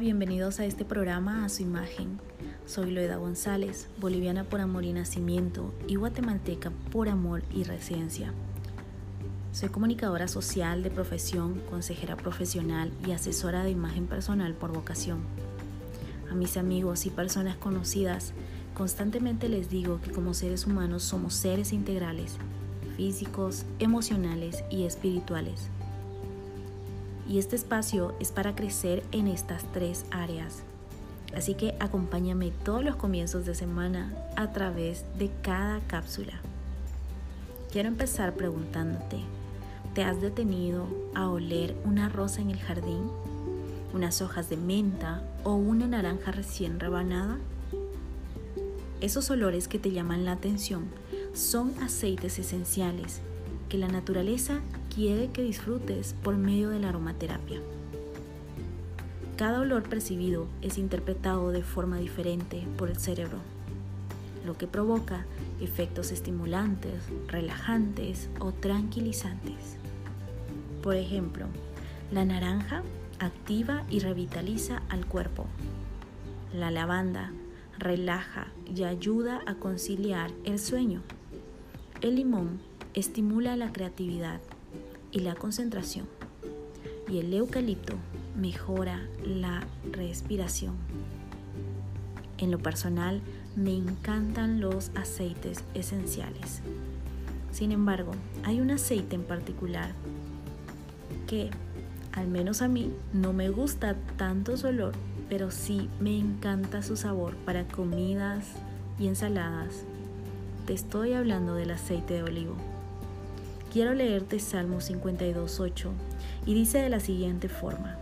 bienvenidos a este programa a su imagen. Soy Loeda González, boliviana por amor y nacimiento y guatemalteca por amor y residencia. Soy comunicadora social de profesión, consejera profesional y asesora de imagen personal por vocación. A mis amigos y personas conocidas, constantemente les digo que como seres humanos somos seres integrales, físicos, emocionales y espirituales y este espacio es para crecer en estas tres áreas. Así que acompáñame todos los comienzos de semana a través de cada cápsula. Quiero empezar preguntándote, ¿te has detenido a oler una rosa en el jardín? ¿Unas hojas de menta o una naranja recién rebanada? Esos olores que te llaman la atención son aceites esenciales que la naturaleza quiere que disfrutes por medio de la aromaterapia. Cada olor percibido es interpretado de forma diferente por el cerebro, lo que provoca efectos estimulantes, relajantes o tranquilizantes. Por ejemplo, la naranja activa y revitaliza al cuerpo. La lavanda relaja y ayuda a conciliar el sueño. El limón estimula la creatividad y la concentración. Y el eucalipto mejora la respiración. En lo personal, me encantan los aceites esenciales. Sin embargo, hay un aceite en particular que, al menos a mí, no me gusta tanto su olor, pero sí me encanta su sabor para comidas y ensaladas. Te estoy hablando del aceite de olivo. Quiero leerte Salmo 52.8 y dice de la siguiente forma,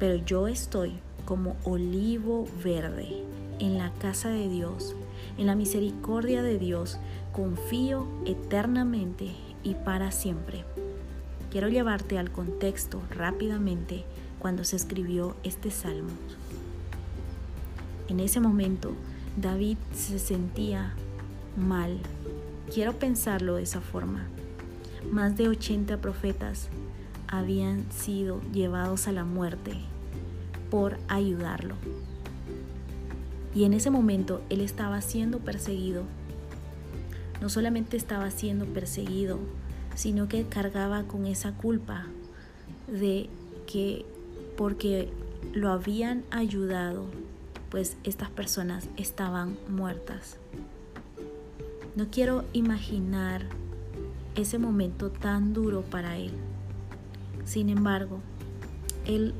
pero yo estoy como olivo verde en la casa de Dios, en la misericordia de Dios, confío eternamente y para siempre. Quiero llevarte al contexto rápidamente cuando se escribió este salmo. En ese momento, David se sentía mal. Quiero pensarlo de esa forma. Más de 80 profetas habían sido llevados a la muerte por ayudarlo. Y en ese momento él estaba siendo perseguido. No solamente estaba siendo perseguido, sino que cargaba con esa culpa de que porque lo habían ayudado, pues estas personas estaban muertas. No quiero imaginar ese momento tan duro para él. Sin embargo, él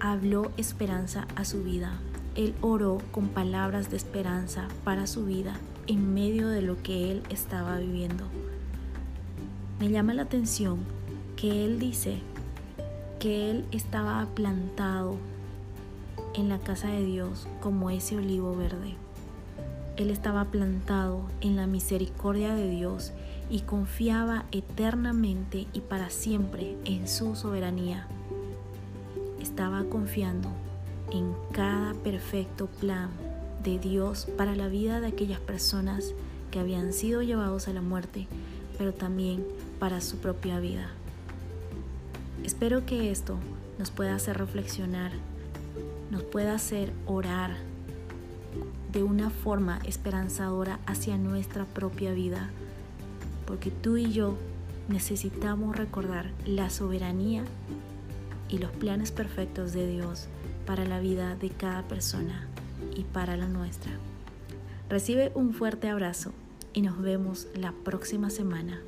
habló esperanza a su vida. Él oró con palabras de esperanza para su vida en medio de lo que él estaba viviendo. Me llama la atención que él dice que él estaba plantado en la casa de Dios como ese olivo verde. Él estaba plantado en la misericordia de Dios y confiaba eternamente y para siempre en su soberanía. Estaba confiando en cada perfecto plan de Dios para la vida de aquellas personas que habían sido llevados a la muerte, pero también para su propia vida. Espero que esto nos pueda hacer reflexionar, nos pueda hacer orar de una forma esperanzadora hacia nuestra propia vida porque tú y yo necesitamos recordar la soberanía y los planes perfectos de Dios para la vida de cada persona y para la nuestra. Recibe un fuerte abrazo y nos vemos la próxima semana.